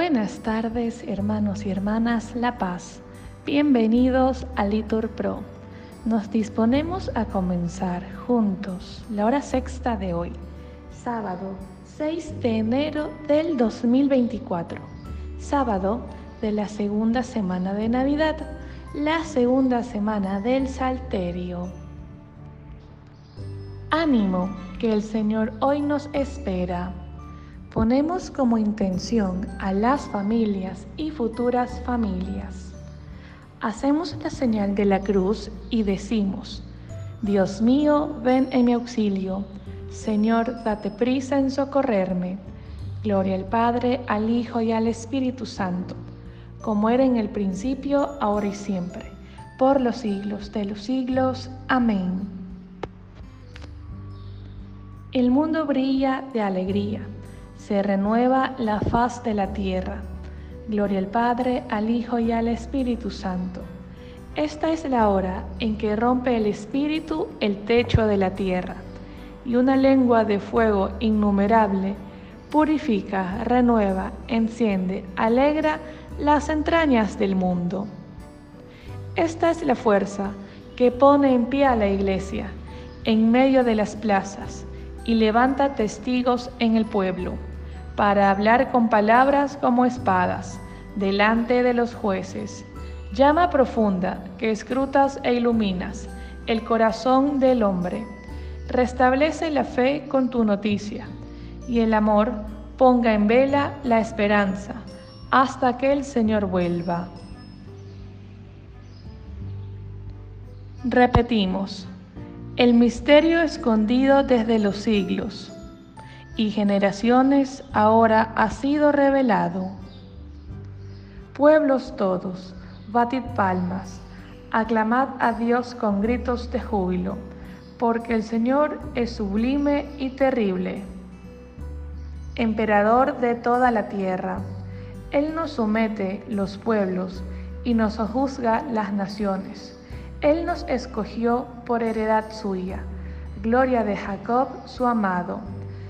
Buenas tardes, hermanos y hermanas La Paz. Bienvenidos a Litur Pro. Nos disponemos a comenzar juntos la hora sexta de hoy, sábado 6 de enero del 2024, sábado de la segunda semana de Navidad, la segunda semana del Salterio. Ánimo, que el Señor hoy nos espera. Ponemos como intención a las familias y futuras familias. Hacemos la señal de la cruz y decimos, Dios mío, ven en mi auxilio. Señor, date prisa en socorrerme. Gloria al Padre, al Hijo y al Espíritu Santo, como era en el principio, ahora y siempre, por los siglos de los siglos. Amén. El mundo brilla de alegría se renueva la faz de la tierra. Gloria al Padre, al Hijo y al Espíritu Santo. Esta es la hora en que rompe el Espíritu el techo de la tierra, y una lengua de fuego innumerable purifica, renueva, enciende, alegra las entrañas del mundo. Esta es la fuerza que pone en pie a la iglesia en medio de las plazas y levanta testigos en el pueblo para hablar con palabras como espadas delante de los jueces. Llama profunda que escrutas e iluminas el corazón del hombre. Restablece la fe con tu noticia y el amor ponga en vela la esperanza hasta que el Señor vuelva. Repetimos, el misterio escondido desde los siglos y generaciones ahora ha sido revelado. Pueblos todos, batid palmas, aclamad a Dios con gritos de júbilo, porque el Señor es sublime y terrible. Emperador de toda la tierra, Él nos somete los pueblos y nos juzga las naciones. Él nos escogió por heredad suya, gloria de Jacob su amado.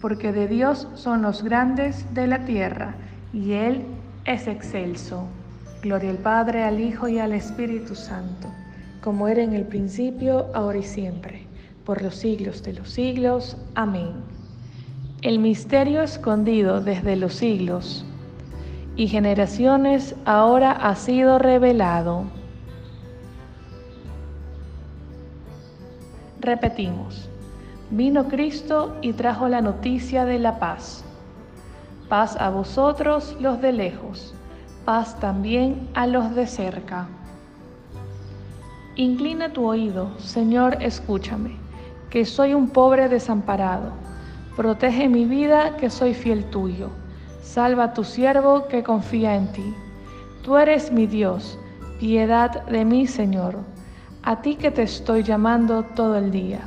porque de Dios son los grandes de la tierra, y Él es excelso. Gloria al Padre, al Hijo y al Espíritu Santo, como era en el principio, ahora y siempre, por los siglos de los siglos. Amén. El misterio escondido desde los siglos y generaciones ahora ha sido revelado. Repetimos. Vino Cristo y trajo la noticia de la paz. Paz a vosotros los de lejos, paz también a los de cerca. Inclina tu oído, Señor, escúchame, que soy un pobre desamparado. Protege mi vida, que soy fiel tuyo. Salva a tu siervo que confía en ti. Tú eres mi Dios, piedad de mí, Señor. A ti que te estoy llamando todo el día.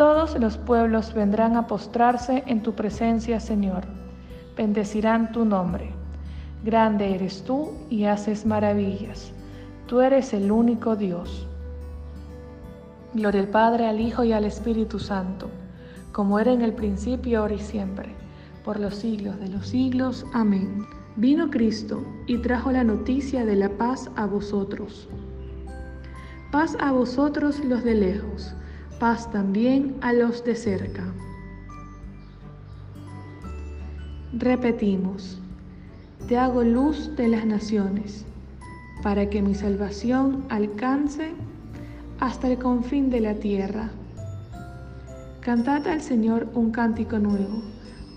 Todos los pueblos vendrán a postrarse en tu presencia, Señor. Bendecirán tu nombre. Grande eres tú y haces maravillas. Tú eres el único Dios. Gloria al Padre, al Hijo y al Espíritu Santo, como era en el principio, ahora y siempre, por los siglos de los siglos. Amén. Vino Cristo y trajo la noticia de la paz a vosotros. Paz a vosotros los de lejos paz también a los de cerca. Repetimos, te hago luz de las naciones, para que mi salvación alcance hasta el confín de la tierra. Cantad al Señor un cántico nuevo,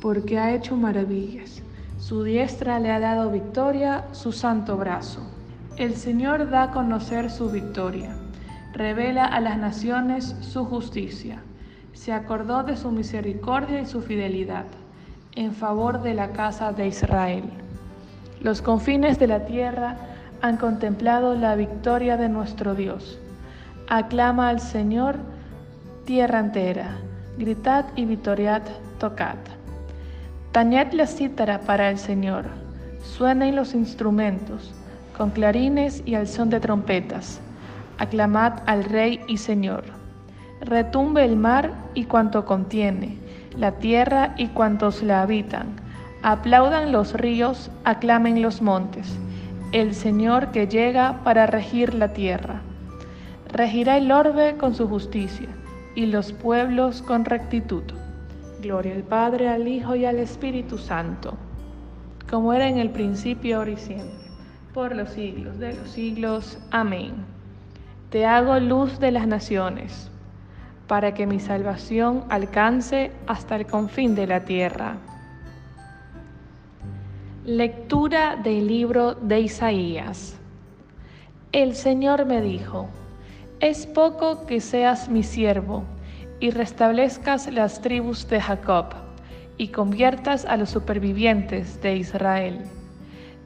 porque ha hecho maravillas. Su diestra le ha dado victoria, su santo brazo. El Señor da a conocer su victoria, revela a las naciones su justicia. Se acordó de su misericordia y su fidelidad en favor de la casa de Israel. Los confines de la tierra han contemplado la victoria de nuestro Dios. Aclama al Señor tierra entera, gritad y vitoriad, tocad. Tañed la cítara para el Señor, suenen los instrumentos, con clarines y al son de trompetas. Aclamad al Rey y Señor. Retumbe el mar y cuanto contiene, la tierra y cuantos la habitan. Aplaudan los ríos, aclamen los montes el Señor que llega para regir la tierra. Regirá el orbe con su justicia y los pueblos con rectitud. Gloria al Padre, al Hijo y al Espíritu Santo, como era en el principio, ahora y siempre, por los siglos de los siglos. Amén. Te hago luz de las naciones, para que mi salvación alcance hasta el confín de la tierra. Lectura del libro de Isaías. El Señor me dijo, es poco que seas mi siervo y restablezcas las tribus de Jacob y conviertas a los supervivientes de Israel.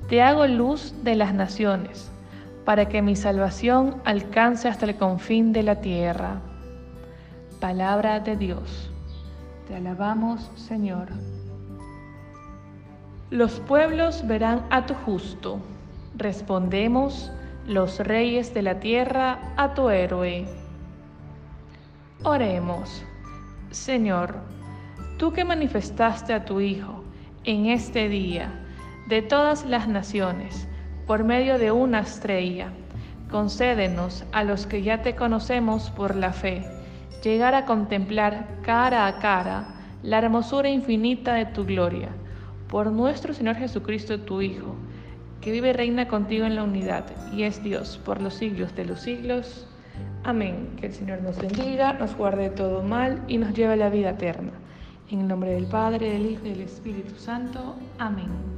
Te hago luz de las naciones, para que mi salvación alcance hasta el confín de la tierra. Palabra de Dios. Te alabamos, Señor. Los pueblos verán a tu justo. Respondemos, los reyes de la tierra, a tu héroe. Oremos. Señor, tú que manifestaste a tu Hijo en este día de todas las naciones por medio de una estrella, concédenos a los que ya te conocemos por la fe, llegar a contemplar cara a cara la hermosura infinita de tu gloria por nuestro Señor Jesucristo, tu Hijo, que vive y reina contigo en la unidad y es Dios por los siglos de los siglos. Amén. Que el Señor nos bendiga, nos guarde de todo mal y nos lleve a la vida eterna. En el nombre del Padre, del Hijo y del Espíritu Santo. Amén.